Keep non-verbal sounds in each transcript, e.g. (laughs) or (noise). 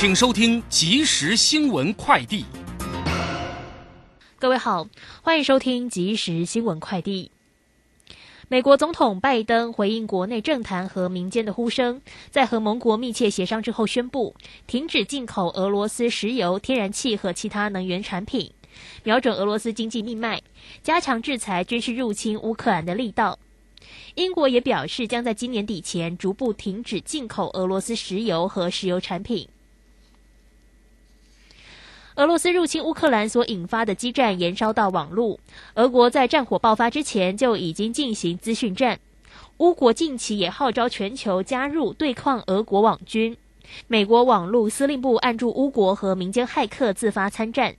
请收听即时新闻快递。各位好，欢迎收听即时新闻快递。美国总统拜登回应国内政坛和民间的呼声，在和盟国密切协商之后，宣布停止进口俄罗斯石油、天然气和其他能源产品，瞄准俄罗斯经济命脉，加强制裁军事入侵乌克兰的力道。英国也表示，将在今年底前逐步停止进口俄罗斯石油和石油产品。俄罗斯入侵乌克兰所引发的激战延烧到网络，俄国在战火爆发之前就已经进行资讯战。乌国近期也号召全球加入对抗俄国网军。美国网络司令部按住乌国和民间骇客自发参战。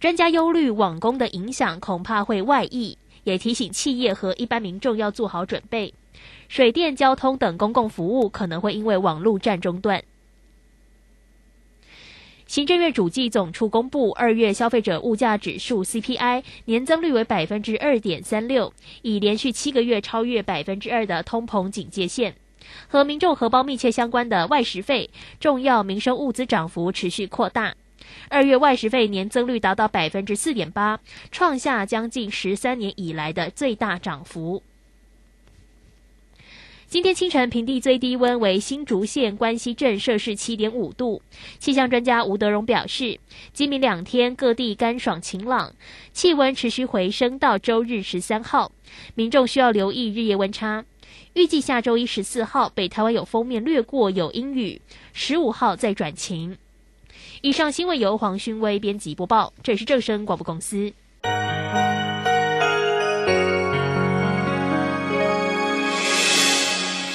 专家忧虑网攻的影响恐怕会外溢，也提醒企业和一般民众要做好准备。水电、交通等公共服务可能会因为网络战中断。行政院主计总处公布二月消费者物价指数 CPI 年增率为百分之二点三六，已连续七个月超越百分之二的通膨警戒线。和民众荷包密切相关的外食费、重要民生物资涨幅持续扩大。二月外食费年增率达到百分之四点八，创下将近十三年以来的最大涨幅。今天清晨平地最低温为新竹县关西镇摄氏七点五度。气象专家吴德荣表示，今明两天各地干爽晴朗，气温持续回升到周日十三号，民众需要留意日夜温差。预计下周一十四号北台湾有封面掠过，有阴雨；十五号再转晴。以上新闻由黄勋威编辑播报，这里是正声广播公司。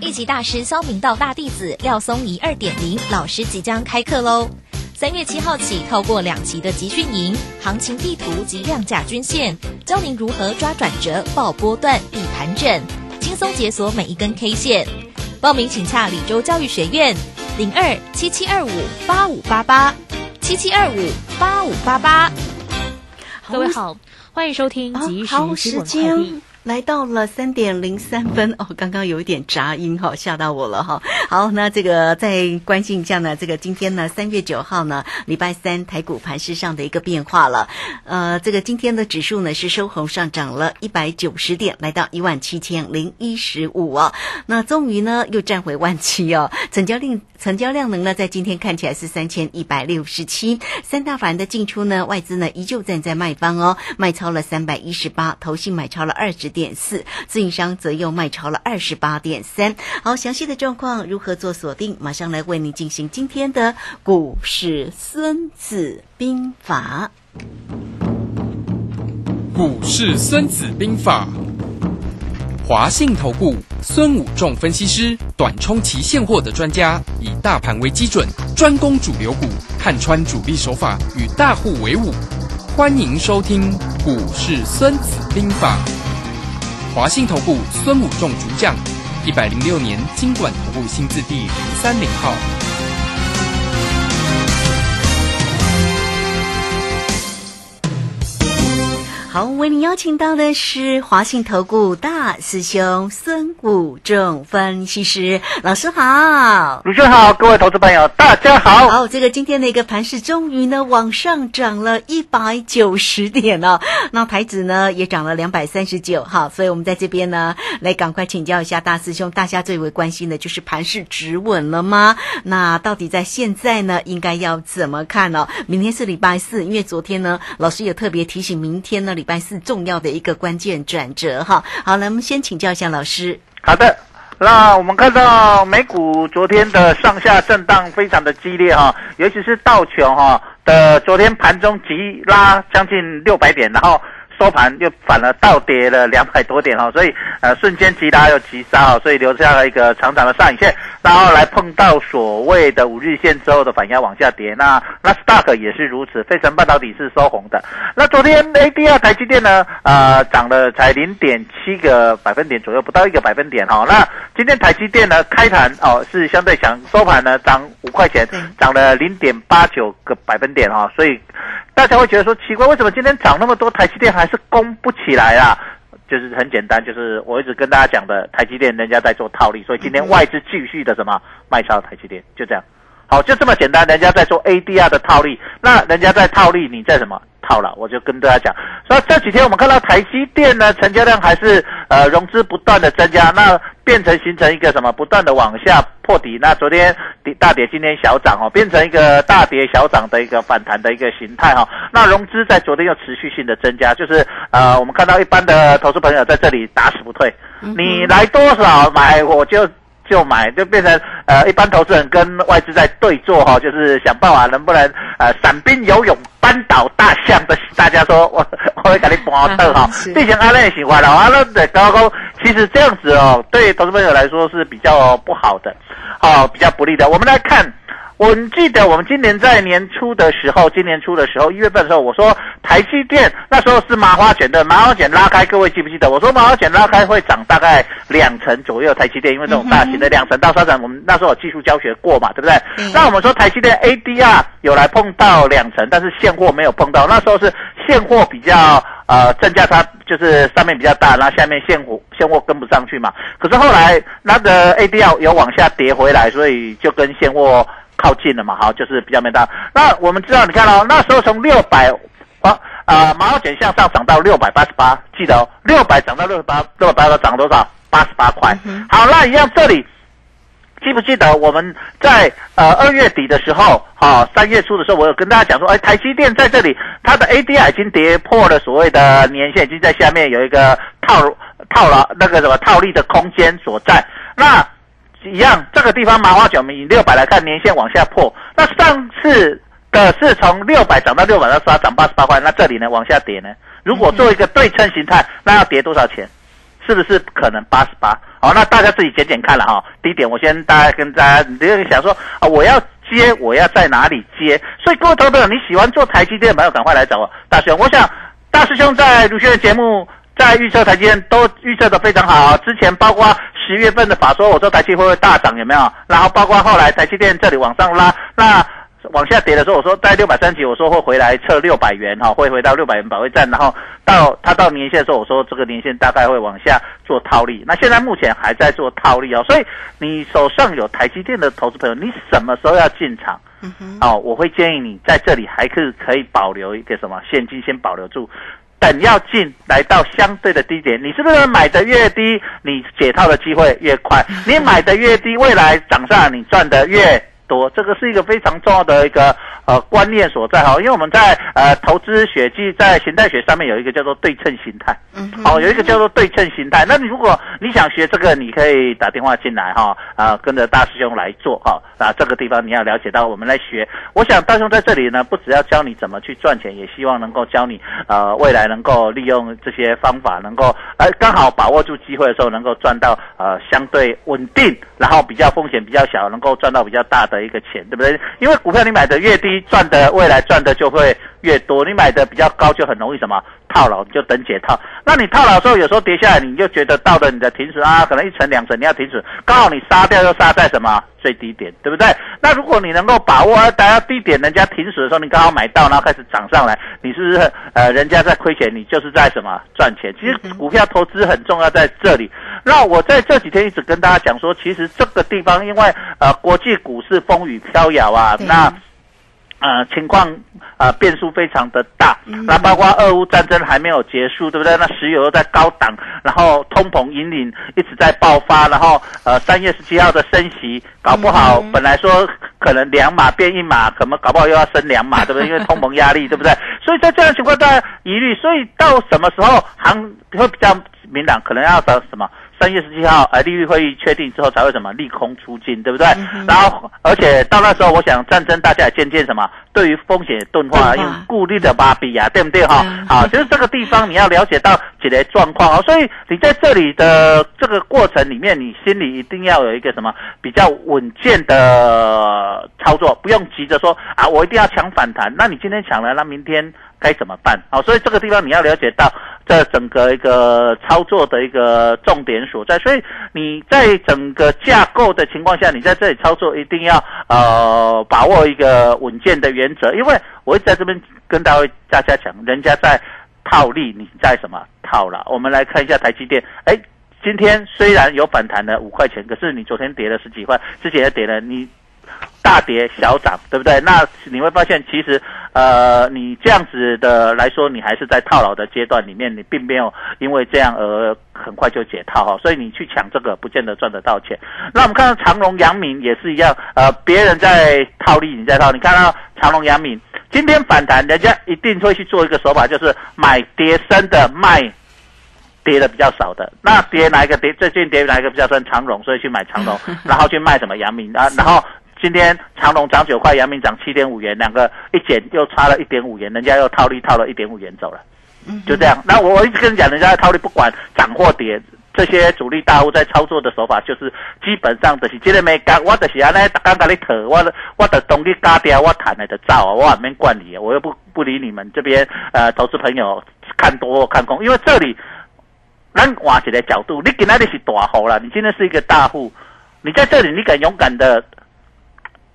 一级大师肖明道大弟子廖松怡二点零老师即将开课喽！三月七号起，透过两期的集训营、行情地图及量价均线，教您如何抓转折、报波段、避盘整，轻松解锁每一根 K 线。报名请洽李州教育学院零二七七二五八五八八七七二五八五八八。各位好，欢迎收听即时新闻快递。来到了三点零三分哦，刚刚有一点杂音哈，吓到我了哈。好，那这个再关心一下呢，这个今天呢，三月九号呢，礼拜三台股盘市上的一个变化了。呃，这个今天的指数呢是收红上涨了一百九十点，来到一万七千零一十五哦。那终于呢又站回万七哦，成交量成交量能呢在今天看起来是三千一百六十七。三大法人的进出呢，外资呢依旧站在卖方哦，卖超了三百一十八，投信买超了二十。点四，自营商则又卖超了二十八点三。好，详细的状况如何做锁定？马上来为你进行今天的股市孙子兵法。股市孙子兵法，华信投顾孙武仲分析师，短冲期现货的专家，以大盘为基准，专攻主流股，看穿主力手法，与大户为伍。欢迎收听股市孙子兵法。华信投顾孙武仲主讲，一百零六年经管投顾新字第零三零号。好，为您邀请到的是华信投顾大师兄孙武仲分析师老师好。卢轩好，各位投资朋友，大家好。好，这个今天的一个盘势终于呢往上涨了一百九十点哦，那台指呢也涨了两百三十九，好，所以我们在这边呢来赶快请教一下大师兄，大家最为关心的就是盘势止稳了吗？那到底在现在呢应该要怎么看呢、明天是礼拜四，因为昨天呢老师也特别提醒，明天呢礼拜四重要的一个关键转折哈。好，那我们先请教一下老师。好的，那我们看到美股昨天的上下震荡非常的激烈哈，尤其是道琼哈的昨天盘中急拉将近六百点，然后。收盘又反而倒跌了两百多点哦，所以呃瞬间急拉又急杀哦，所以留下了一个长长的上影线，然后来碰到所谓的五日线之后的反压往下跌。那那 stock 也是如此，费城半导体是收红的。那昨天 ADR 台积电呢，呃涨了才零点七个百分点左右，不到一个百分点哈。那今天台积电呢开盘哦是相对强，收盘呢涨五块钱，涨了零点八九个百分点哈，所以。大家会觉得说奇怪，为什么今天涨那么多，台积电还是攻不起来啊？就是很简单，就是我一直跟大家讲的，台积电人家在做套利，所以今天外资继续的什么卖超台积电，就这样。好，就这么简单，人家在做 ADR 的套利，那人家在套利，你在什么套了？我就跟大家讲，所以这几天我们看到台积电呢，成交量还是呃融资不断的增加，那变成形成一个什么不断的往下破底。那昨天跌大跌，今天小涨哦，变成一个大跌小涨的一个反弹的一个形态哈。那融资在昨天又持续性的增加，就是呃我们看到一般的投资朋友在这里打死不退，你来多少买我就。就买，就变成呃，一般投资人跟外资在对坐哈，就是想办法能不能呃，散兵游泳扳倒大象的，大家说我 (laughs) 我会给你帮倒哈，毕竟阿类喜欢了，阿乐的高高，其实这样子哦，对投资朋友来说是比较不好的，哦比较不利的。我们来看。我记得我们今年在年初的时候，今年初的时候，一月份的时候，我说台积电那时候是麻花卷的，麻花卷拉开，各位记不记得？我说麻花卷拉开会涨大概两成左右，台积电因为这种大型的两成到三成，我们那时候有技术教学过嘛，对不对？那我们说台积电 ADR 有来碰到两成，但是现货没有碰到，那时候是现货比较呃正价差，就是上面比较大，然后下面现货现货跟不上去嘛。可是后来那个 ADR 有往下跌回来，所以就跟现货。靠近了嘛，好，就是比较没大。那我们知道，你看哦，那时候从六百，啊啊，毛卷向上涨到六百八十八，记得哦，六百涨到六十八，六百八十八涨多少？八十八块。好，那一样这里，记不记得我们在呃二月底的时候，好，三月初的时候，我有跟大家讲说，哎，台积电在这里，它的 ADR 已经跌破了所谓的年线，已经在下面有一个套套了那个什么套利的空间所在。那一样，这个地方麻花卷，我们以六百来看，年线往下破。那上次的是从六百涨到六百，三十八涨八十八块。那这里呢，往下跌呢？如果做一个对称形态，那要跌多少钱？是不是可能八十八？好，那大家自己减减看了哈。第一点，我先大家跟大家，你就想说啊，我要接，我要在哪里接？所以各位投资者，你喜欢做台积电的朋友，赶快来找我大师兄。我想大师兄在卢轩的节目。在预测台积电都预测的非常好，之前包括十月份的法说，我说台积会不会大涨有没有？然后包括后来台积电这里往上拉，那往下跌的时候，我说在六百三级，我说会回来测六百元哈，会回到六百元保卫战，然后到它到年线的时候，我说这个年线大概会往下做套利。那现在目前还在做套利哦，所以你手上有台积电的投资朋友，你什么时候要进场？哦，我会建议你在这里还是可以保留一个什么现金，先保留住。等要进来到相对的低点，你是不是买的越低，你解套的机会越快？你买的越低，未来涨上你赚的越多，这个是一个非常重要的一个呃观念所在哈。因为我们在呃投资学即在形态学上面有一个叫做对称形态，嗯，哦，有一个叫做对称形态。那你如果你想学这个，你可以打电话进来哈，啊，跟着大师兄来做哈，啊，这个地方你要了解到，我们来学。我想大师兄在这里呢，不只要教你怎么去赚钱，也希望能够教你呃未来能够利用这些方法，能够呃刚好把握住机会的时候，能够赚到呃相对稳定，然后比较风险比较小，能够赚到比较大的一个钱，对不对？因为股票你买的越低，赚的未来赚的就会越多，你买的比较高就很容易什么套牢，你就等解套。那你套牢的时候，有时候跌下来，你就觉得到了你的停损啊，可能一层两层你要停损，刚好你杀掉又杀在什么最低点，对不对？那如果你能够把握啊，大家低点人家停损的时候，你刚好买到，然后开始涨上来，你是不是呃人家在亏钱，你就是在什么赚钱？其实股票投资很重要在这里。那我在这几天一直跟大家讲说，其实这个地方因为呃国际股市风雨飘摇啊，那。呃，情况呃变数非常的大，那包括俄乌战争还没有结束，对不对？那石油又在高档，然后通膨引领一直在爆发，然后呃三月十七号的升息，搞不好本来说可能两码变一码，可能搞不好又要升两码，对不对？(laughs) 因为通膨压力，对不对？所以在这样情况大家疑虑，所以到什么时候行会比较明朗？可能要等什么？三月十七号，呃，利率会议确定之后才会什么利空出尽，对不对？然后，而且到那时候，我想战争大家也渐渐什么，对于风险钝化，用顾虑的把比啊，对不对哈？好，就是这个地方你要了解到几类状况啊，所以你在这里的这个过程里面，你心里一定要有一个什么比较稳健的操作，不用急着说啊，我一定要抢反弹。那你今天抢了，那明天？该怎么办？好，所以这个地方你要了解到这整个一个操作的一个重点所在。所以你在整个架构的情况下，你在这里操作一定要呃把握一个稳健的原则。因为我会在这边跟大家大家讲，人家在套利，你在什么套了？我们来看一下台积电，哎，今天虽然有反弹了五块钱，可是你昨天跌了十几块，之前也跌了你。大跌小涨，对不对？那你会发现，其实，呃，你这样子的来说，你还是在套牢的阶段里面，你并没有因为这样而很快就解套哈。所以你去抢这个，不见得赚得到钱。那我们看到长隆、阳明也是一样，呃，别人在套利，你在套。你看到长隆、阳明今天反弹，人家一定会去做一个手法，就是买跌升的，卖跌的比较少的。那跌哪一个跌？最近跌哪一个比较深？长荣，所以去买长荣，(laughs) 然后去卖什么阳明啊？然后。今天长隆涨九块，阳明涨七点五元，两个一减又差了一点五元，人家又套利套了一点五元走了，就这样。那我我一直跟你讲，人家套利不管涨或跌，这些主力大户在操作的手法就是基本上就是今天没干，我就是安尼刚刚你扯，我我的东西嘎掉，我谈来的造啊，我还没管你，我又不不理你们这边呃投资朋友看多看空，因为这里咱换一个角度，你今天你是大户了，你今天是一个大户，你在这里你敢勇敢的。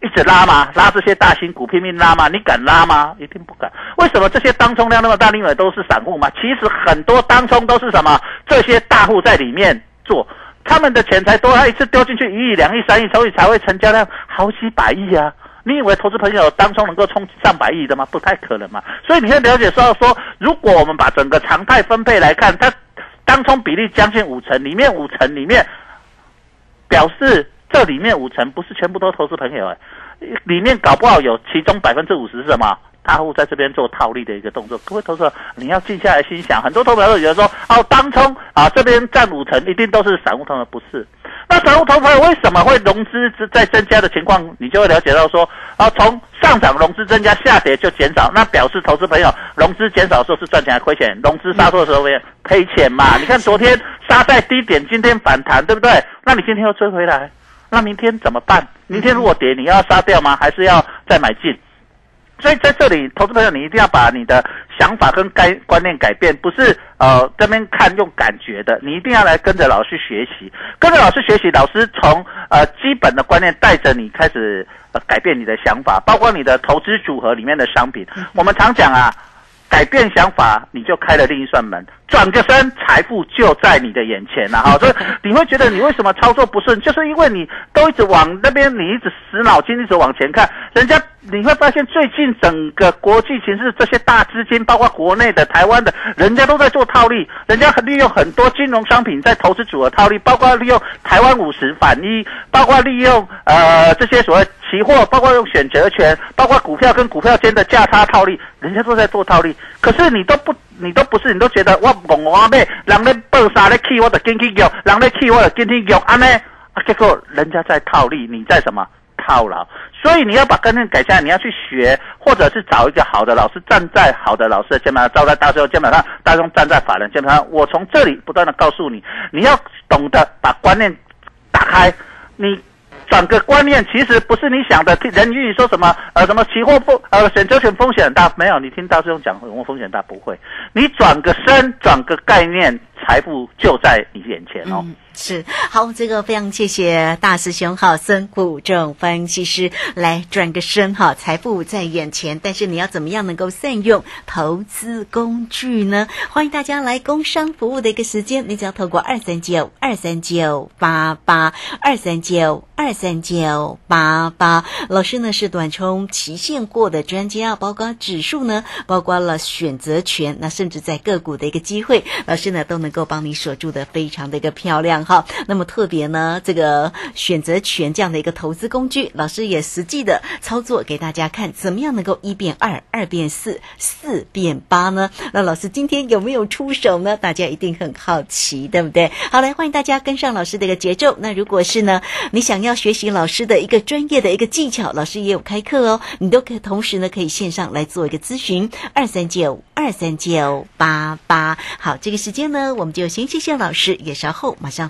一直拉吗？拉这些大型股拼命拉吗？你敢拉吗？一定不敢。为什么这些当冲量那么大？因为都是散户吗？其实很多当冲都是什么？这些大户在里面做，他们的钱财多，他一次丢进去一亿、两亿、三亿，所以才会成交量好几百亿啊！你以为投资朋友当冲能够冲上百亿的吗？不太可能嘛。所以你要了解说说，如果我们把整个常态分配来看，它当冲比例将近五成，里面五成里面表示。这里面五成不是全部都投资朋友哎，里面搞不好有其中百分之五十是什么？大户在这边做套利的一个动作。各位投资者，你要静下来心想，很多投资者觉得说，哦，当冲啊这边占五成，一定都是散户投的，不是。那散户投朋友为什么会融资在增加的情况，你就会了解到说，啊，从上涨融资增加，下跌就减少，那表示投资朋友融资减少的时候是赚钱还亏钱？融资杀错的时候会赔钱嘛？你看昨天杀在低点，今天反弹，对不对？那你今天又追回来？那明天怎么办？明天如果跌，你要杀掉吗？还是要再买进？所以在这里，投资朋友，你一定要把你的想法跟该观念改变，不是呃这边看用感觉的，你一定要来跟着老师学习，跟着老师学习，老师从呃基本的观念带着你开始呃改变你的想法，包括你的投资组合里面的商品。我们常讲啊。改变想法，你就开了另一扇门，转个身，财富就在你的眼前了哈。所以 (laughs) 你会觉得你为什么操作不顺，就是因为你都一直往那边，你一直死脑筋，一直往前看。人家你会发现，最近整个国际形势，这些大资金，包括国内的、台湾的，人家都在做套利，人家利用很多金融商品在投资组合套利，包括利用台湾五十反一，包括利用呃这些所谓。期货包括用选择权，包括股票跟股票间的价差套利，人家都在做套利。可是你都不，你都不是，你都觉得我拱我妹，人咧报杀咧去，我的跟去用，人咧去我的跟去用，安呢？啊，结果人家在套利，你在什么套牢？所以你要把观念改下来，你要去学，或者是找一个好的老师，站在好的老师的肩膀上，站在大众肩膀上，大众站在法人肩膀上。我从这里不断的告诉你，你要懂得把观念打开，你。转个观念，其实不是你想的。人与你说什么呃什么期货风呃选择权风险很大，没有，你听大师兄讲什么风险大不会。你转个身，转个概念，财富就在你眼前哦。是。好，这个非常谢谢大师兄哈，孙谷正分析师来转个身哈，财富在眼前，但是你要怎么样能够善用投资工具呢？欢迎大家来工商服务的一个时间，你只要透过二三九二三九八八二三九二三九八八，老师呢是短冲期限过的专家，包括指数呢，包括了选择权，那甚至在个股的一个机会，老师呢都能够帮你锁住的非常的一个漂亮。哈。那么特别呢，这个选择权这样的一个投资工具，老师也实际的操作给大家看，怎么样能够一变二，二变四，四变八呢？那老师今天有没有出手呢？大家一定很好奇，对不对？好，来欢迎大家跟上老师的一个节奏。那如果是呢，你想要学习老师的一个专业的一个技巧，老师也有开课哦，你都可以同时呢可以线上来做一个咨询，二三九二三九八八。好，这个时间呢，我们就先谢谢老师，也稍后马上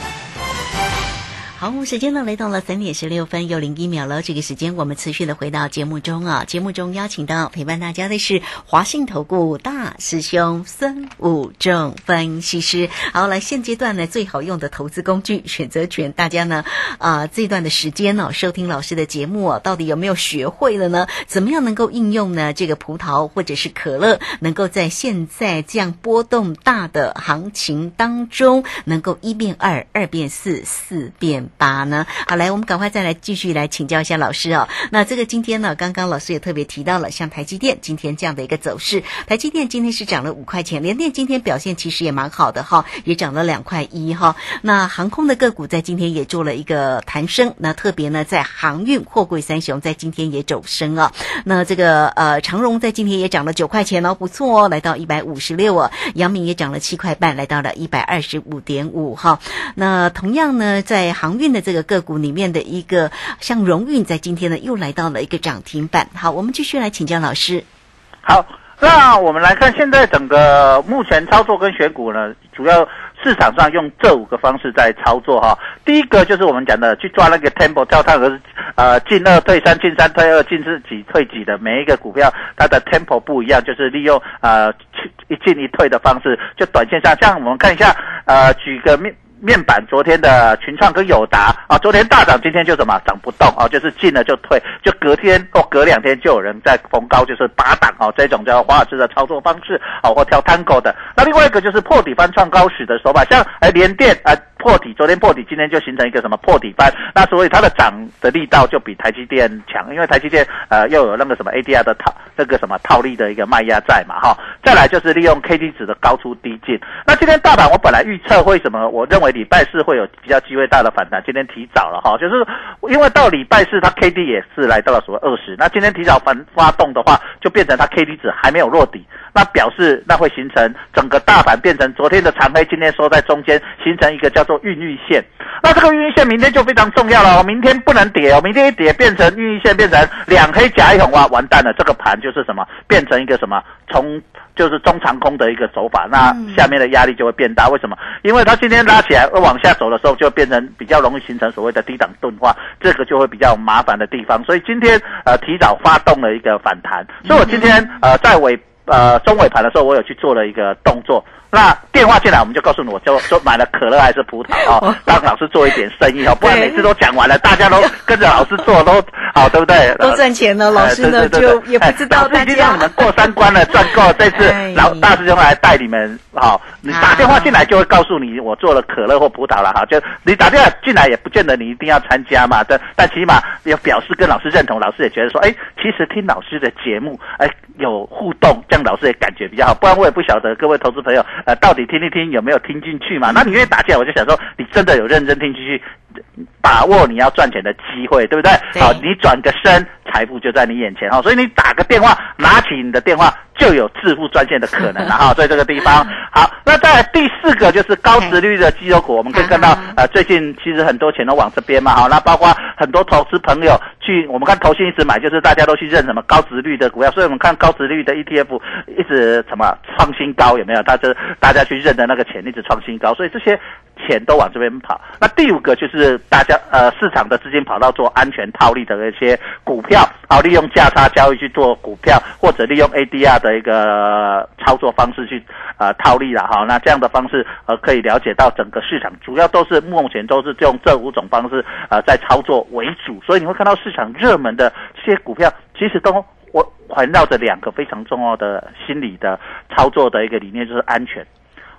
好，时间呢来到了三点十六分又零一秒了。这个时间我们持续的回到节目中啊，节目中邀请到陪伴大家的是华信投顾大师兄孙武正分析师。好，来现阶段呢最好用的投资工具选择权，大家呢啊、这段的时间呢、收听老师的节目、啊，到底有没有学会了呢？怎么样能够应用呢？这个葡萄或者是可乐，能够在现在这样波动大的行情当中，能够一变二，二变四，四变八呢？好，来，我们赶快再来继续来请教一下老师哦。那这个今天呢，刚刚老师也特别提到了，像台积电今天这样的一个走势，台积电今天是涨了五块钱，联电今天表现其实也蛮好的哈，也涨了两块一哈。那航空的个股在今天也做了一个弹升，那特别呢在航运、货柜三雄在今天也走升啊。那这个呃长荣在今天也涨了九块钱哦，不错哦，来到一百五十六哦。阳明也涨了七块半，来到了一百二十五点五哈。那同样呢，在航运运的这个个股里面的一个像荣运，在今天呢又来到了一个涨停板。好，我们继续来请教老师。好，那我们来看现在整个目前操作跟选股呢，主要市场上用这五个方式在操作哈。第一个就是我们讲的去抓那个 tempo 跳探和呃进二退三进三退二进四几退几的每一个股票，它的 temple 不一样，就是利用呃一进一退的方式，就短线上，像我们看一下呃举个面。面板昨天的群创跟友达啊，昨天大涨，今天就什么涨不动啊，就是进了就退，就隔天或隔两天就有人在逢高就是拔档啊，这种叫华尔兹的操作方式哦，或跳 Tango 的。那另外一个就是破底翻创高时的手法，像哎联电啊。破底，昨天破底，今天就形成一个什么破底翻？那所以它的涨的力道就比台积电强，因为台积电呃又有那个什么 ADR 的套那个什么套利的一个卖压在嘛哈。再来就是利用 K D 值的高出低进。那今天大盘我本来预测会什么？我认为礼拜四会有比较机会大的反弹，今天提早了哈，就是因为到礼拜四它 K D 也是来到了什么二十，那今天提早反发动的话，就变成它 K D 值还没有落底。那表示那会形成整个大盘变成昨天的长黑，今天收在中间，形成一个叫做孕育线。那这个孕育线明天就非常重要了哦，明天不能跌哦，明天一跌变成孕育线，变成两黑夹一红哇，完蛋了，这个盘就是什么，变成一个什么从就是中长空的一个走法，那下面的压力就会变大。为什么？因为它今天拉起来往下走的时候，就变成比较容易形成所谓的低档钝化，这个就会比较麻烦的地方。所以今天呃提早发动了一个反弹，所以我今天呃在尾。呃，中尾盘的时候，我有去做了一个动作。那电话进来，我们就告诉你，我就说买了可乐还是葡萄啊？(laughs) 让老师做一点生意哦，(laughs) 不然每次都讲完了，大家都 (laughs) 跟着老师做，都好，对不对？都赚钱了，老师呢哎对对对就也不知道大家已经让你们过三关了，赚够了，这次哎老大师兄来带你们，好，你打电话进来就会告诉你我做了可乐或葡萄了，哈，就你打电话进来也不见得你一定要参加嘛，但但起码要表示跟老师认同，老师也觉得说，哎，其实听老师的节目，哎，有互动，这样老师也感觉比较好，不然我也不晓得各位投资朋友，呃，到底听一听有没有听进去嘛？那你愿意打进来，我就想说，你真的有认真听进去。把握你要赚钱的机会，对不对？对好，你转个身，财富就在你眼前哈。所以你打个电话，拿起你的电话，就有致富赚钱的可能了 (laughs) 哈。在这个地方，好，那再来第四个就是高值率的绩优股，我们可以看到啊呃，最近其实很多钱都往这边嘛哈。那包括很多投资朋友去，我们看投信一直买，就是大家都去认什么高值率的股票，所以我们看高值率的 ETF 一直什么创新高，有没有？大家大家去认的那个钱一直创新高，所以这些钱都往这边跑。那第五个就是大家呃市场的资金跑到做安全套利的一些股票，好利用价差交易去做股票，或者利用 ADR 的一个操作方式去呃套利了哈。那这样的方式呃可以了解到整个市场主要都是目前都是用这五种方式呃在操作为主，所以你会看到市场热门的这些股票其实都。我环绕着两个非常重要的心理的操作的一个理念，就是安全。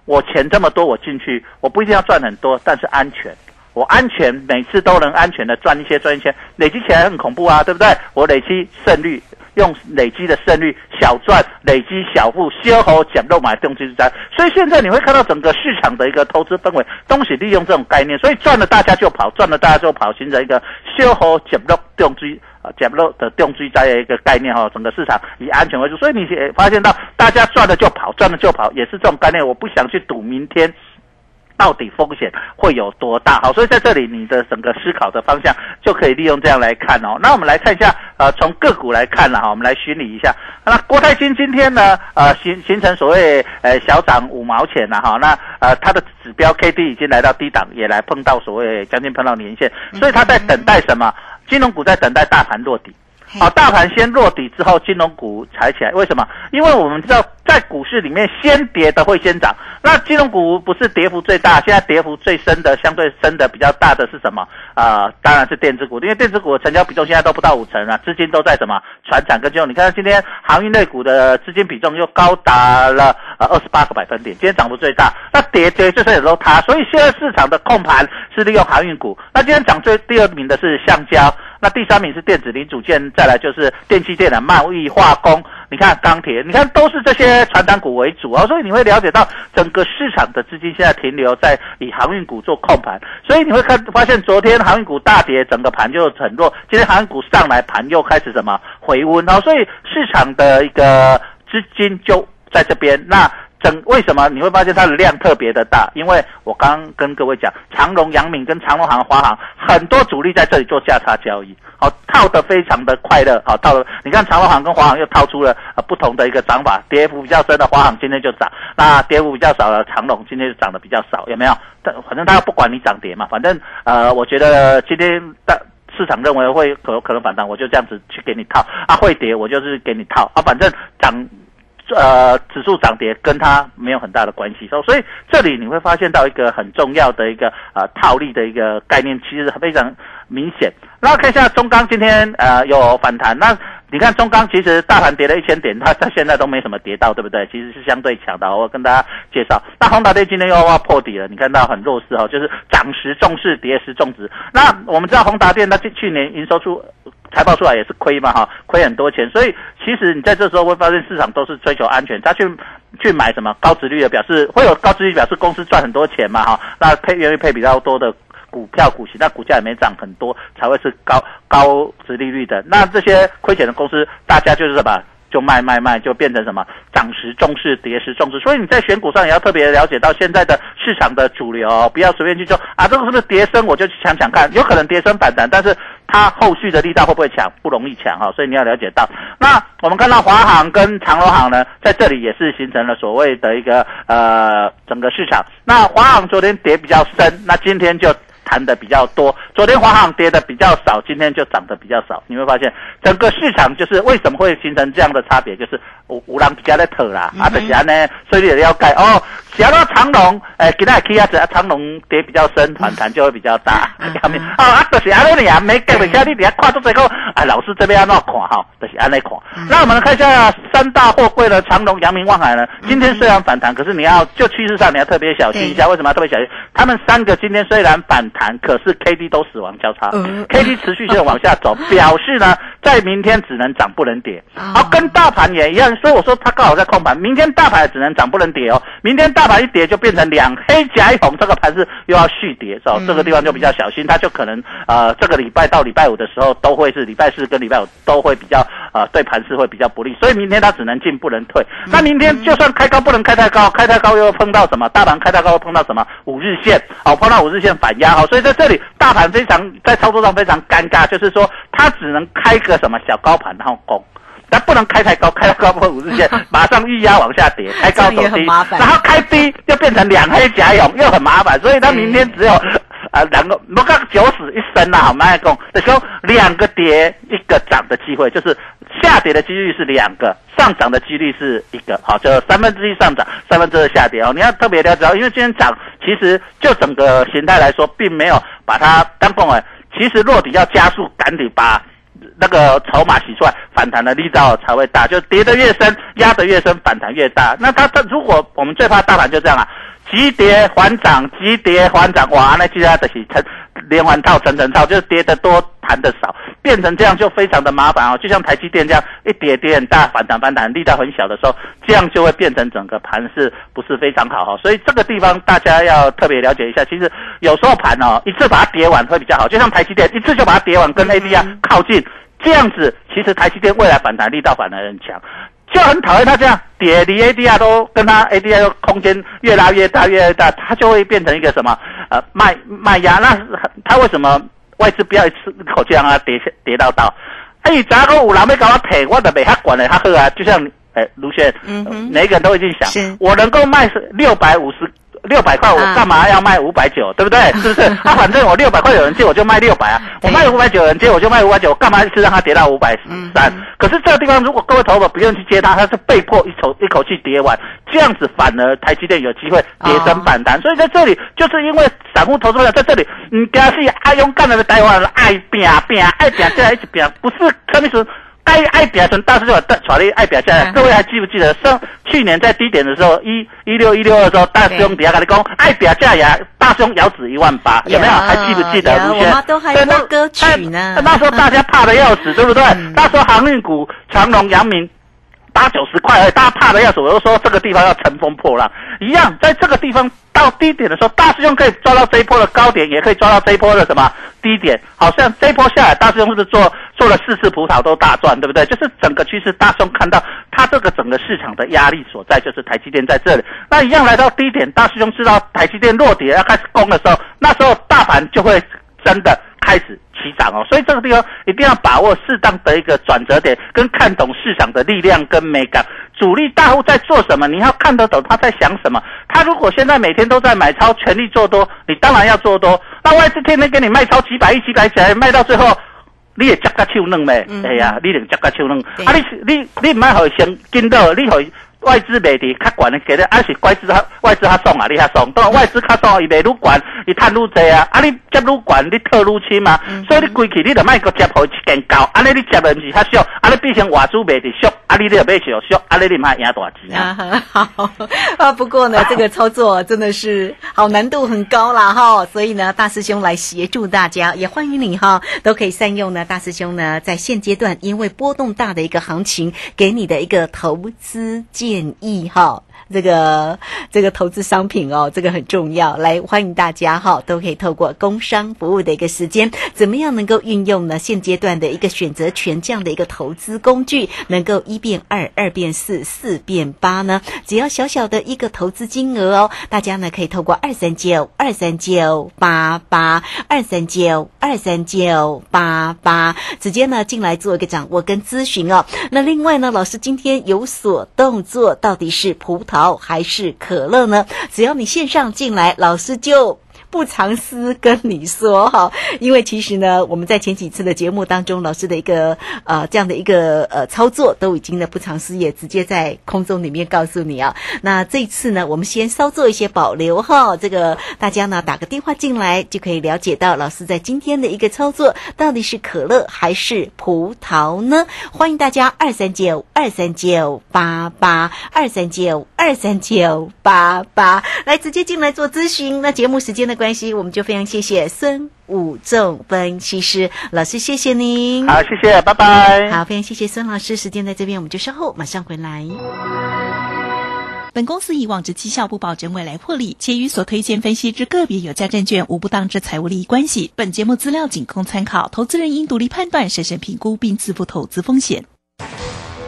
我钱这么多，我进去，我不一定要赚很多，但是安全。我安全，每次都能安全的赚一些赚一些，累积起来很恐怖啊，对不对？我累积胜率，用累积的胜率小赚，累积小富，修好捡漏买动机在。所以现在你会看到整个市场的一个投资氛围，东西利用这种概念，所以赚了大家就跑，赚了大家就跑，形成一个修好捡漏动机。啊，减漏的重追灾的一个概念哈，整个市场以安全为主，所以你也发现到大家赚了就跑，赚了就跑，也是这种概念。我不想去赌明天。到底风险会有多大？好，所以在这里你的整个思考的方向就可以利用这样来看哦。那我们来看一下，呃，从个股来看了哈，我们来巡理一下。那国泰金今天呢，呃，形形成所谓呃小涨五毛钱了哈。那呃它的指标 K D 已经来到低档，也来碰到所谓将近碰到年线，所以它在等待什么？金融股在等待大盘落底。好，大盘先落底之后，金融股踩起来。为什么？因为我们知道，在股市里面，先跌的会先涨。那金融股不是跌幅最大，现在跌幅最深的、相对深的比较大的是什么？啊、当然是电子股，因为电子股的成交比重现在都不到五成啊，资金都在什么？船产跟金融。你看今天航运类股的资金比重又高达了呃二十八个百分点，今天涨幅最大。那跌跌最深也都它，所以现在市场的控盘是利用航运股。那今天涨最第二名的是橡胶。那第三名是电子零组件，再来就是电器电的贸易化工。你看钢铁，你看都是这些传单股为主啊，所以你会了解到整个市场的资金现在停留在以航运股做控盘，所以你会看发现昨天航运股大跌，整个盘就很弱，今天航运股上来盘又开始什么回温啊，所以市场的一个资金就在这边那。整为什么你会发现它的量特别的大？因为我刚刚跟各位讲，长隆、阳明跟长隆行、华航很多主力在这里做价差交易，好套的非常的快乐，好套的。你看长隆行跟华航又套出了呃不同的一个涨法，跌幅比较深的华航今天就涨，那跌幅比较少的长隆今天就涨得比较少，有没有？但反正它不管你涨跌嘛，反正呃，我觉得今天大。市场认为会可可能反弹，我就这样子去给你套啊，会跌我就是给你套啊，反正涨呃，指数涨跌跟它没有很大的关系，所以这里你会发现到一个很重要的一个呃套利的一个概念，其实非常明显。那看一下中钢今天呃有反弹，那你看中钢其实大盘跌了一千点，它它现在都没什么跌到，对不对？其实是相对强的。我跟大家介绍，那宏达电今天又要破底了，你看到很弱势哈，就是涨时重视，跌时重值。那我们知道宏达电它去去年营收出。财报出来也是亏嘛哈，亏很多钱，所以其实你在这时候会发现市场都是追求安全，他去去买什么高值率的，表示会有高值率表示公司赚很多钱嘛哈，那配愿意配比较多的股票股息，那股价也没涨很多，才会是高高值利率的。那这些亏钱的公司，大家就是什么？就卖卖卖，就变成什么涨时重视，跌时重视。所以你在选股上也要特别了解到现在的市场的主流，不要随便去做啊。这个是不是跌升？我就去抢抢看，有可能跌升反弹，但是它后续的力道会不会强？不容易强哈。所以你要了解到。那我们看到华航跟长荣航呢，在这里也是形成了所谓的一个呃整个市场。那华航昨天跌比较深，那今天就。弹的比较多。昨天华航跌的比较少，今天就涨得比较少。你会发现整个市场就是为什么会形成这样的差别，就是有有人比较在讨啦，啊，就是安呢，所以你要解哦。想到长龙，诶，今天起啊，啊，长龙跌比较深，反弹就会比较大。下面 (laughs) 哦，啊，就是安尼啊，没解的，下你底下看到这个，哎，老师这边要那看哈？就是安尼看。那我们看一下三大货柜的长龙、阳明、望海呢？今天虽然反弹，可是你要就趋势上你要特别小心一下。为什么要特别小心？他们三个今天虽然反弹，可是 K D 都死亡交叉，K D (laughs) 持续性往下走，表示呢，在明天只能涨不能跌。好，跟大盘也一样，所以我说它刚好在控盘。明天大盘只能涨不能跌哦，明天大盘一跌就变成两黑夹一红，这个盘是又要续跌，是吧？这个地方就比较小心，它就可能呃，这个礼拜到礼拜五的时候都会是礼拜四跟礼拜五都会比较呃，对盘势会比较不利，所以明天它只能进不能退。那明天就算开高不能开太高，开太高又碰到什么？大盘开太高又碰到什么？五日线，好，碰到五日线反压，好，所以在这里大盘非常在操作上非常尴尬，就是说它只能开个什么小高盘然后攻。但不能开太高，开到高破五日线，(laughs) 马上预压往下跌，开高走低，然后开低又变成两黑夹勇，又很麻烦，所以它明天只有啊两个，不看九死一生呐，好，慢讲，的时候两个跌一个涨的机会，就是下跌的几率是两个，上涨的几率是一个，好，就三分之一上涨，三分之二下跌哦，你要特别了解哦，因为今天涨，其实就整个形态来说，并没有把它当空哎，其实落底要加速赶紧把。那个筹码洗出来，反弹的力道才会大，就跌得越深，压得越深，反弹越大。那它它如果我们最怕大盘就这样啊，急跌缓涨，急跌缓涨，哇，那接下来的是成连环套、层层套，就是跌得多，弹得少，变成这样就非常的麻烦哦。就像台积电这样，一跌跌很大，反弹反弹力道很小的时候，这样就会变成整个盘是不是非常好哈？所以这个地方大家要特别了解一下。其实有时候盘哦，一次把它跌完会比较好，就像台积电一次就把它跌完，跟 ADR 靠近。这样子，其实台积电未来反弹力道反而很强，就很讨厌它这样跌，离 ADR 都跟它 ADR 空间越拉越大，越大，它就会变成一个什么呃卖卖压。那他为什么外资不要一次口气让它跌跌到到？哎，咋个有人要搞我赔，我的没他管了，他喝啊。就像哎卢轩，每个人都会去想，我能够卖是六百五十。六百块，我干嘛要卖五百九？对不对？(laughs) 是不是？他反正我六百块有人接，我就卖六百啊。我卖五百九有人接，我就卖五百九。我干嘛一次让它跌到五百三？可是这个地方，如果各位投保不愿意去接它，它是被迫一口一口气跌完，这样子反而台积电有机会跌升反弹。所以在这里，就是因为散户投资者在这里，你家是爱勇敢的台湾人，爱拼拼，爱拼起来一直拼，不是什么是。爱爱表成大师就把传的爱表下来，各位还记不记得上去年在低点的时候，一一六一六二的时候，大师兄底下跟你讲，爱表价呀，大兄咬指一万八，有没有？还记不记得？我们都还有歌曲呢。那时候大家怕的要死，对不对？那时候航运股长隆、阳明。八九十块，大家怕的要死。我就说这个地方要乘风破浪，一样在这个地方到低点的时候，大师兄可以抓到这一波的高点，也可以抓到这一波的什么低点。好像这一波下来，大师兄是不是做做了四次葡萄都大赚，对不对？就是整个趋势，大师兄看到他这个整个市场的压力所在，就是台积电在这里。那一样来到低点，大师兄知道台积电落底要开始攻的时候，那时候大盘就会真的开始。起涨哦，所以这个地方一定要把握适当的一个转折点，跟看懂市场的力量跟美感。主力大户在做什么，你要看得懂他在想什么。他如果现在每天都在买超，全力做多，你当然要做多。那外资天天给你卖超几百亿、几百亿，卖到最后，你也夹个手嫩咩？哎呀，你能夹个手嫩。啊，你你你唔爱好先跟到，你好。外资卖的较悬的，给的还是外资较外资较爽啊！你较爽，当然外资较爽，伊卖愈悬，伊赚愈济啊！啊，你接愈悬，你套愈深嘛，所以你归去你就卖个接好一间高，安尼你接的毋是较俗，安尼变成外资卖的俗，啊，你你又买小俗，安尼你卖赢大钱啊！好啊，不过呢，(laughs) 这个操作真的是好难度很高啦哈，所以呢，大师兄来协助大家，也欢迎你哈，都可以善用呢。大师兄呢，在现阶段因为波动大的一个行情，给你的一个投资建。建议哈，这个这个投资商品哦，这个很重要。来，欢迎大家哈，都可以透过工商服务的一个时间，怎么样能够运用呢？现阶段的一个选择权这样的一个投资工具，能够一变二，二变四，四变八呢？只要小小的一个投资金额哦，大家呢可以透过二三九二三九八八二三九二三九八八直接呢进来做一个掌握跟咨询哦。那另外呢，老师今天有所动作。到底是葡萄还是可乐呢？只要你线上进来，老师就不藏私跟你说哈，因为其实呢，我们在前几次的节目当中，老师的一个呃这样的一个呃操作，都已经呢不藏私，也直接在空中里面告诉你啊。那这次呢，我们先稍做一些保留哈，这个大家呢打个电话进来，就可以了解到老师在今天的一个操作到底是可乐还是葡萄呢？欢迎大家二三九二三九八八二三九二三九八八来直接进来做咨询。那节目时间呢关系，我们就非常谢谢孙武仲分析师老师，谢谢您。好，谢谢，拜拜。好，非常谢谢孙老师，时间在这边，我们就稍后马上回来。本公司以往之绩效不保证未来获利，且与所推荐分析之个别有价证券无不当之财务利益关系。本节目资料仅供参考，投资人应独立判断、审慎评估并自负投资风险。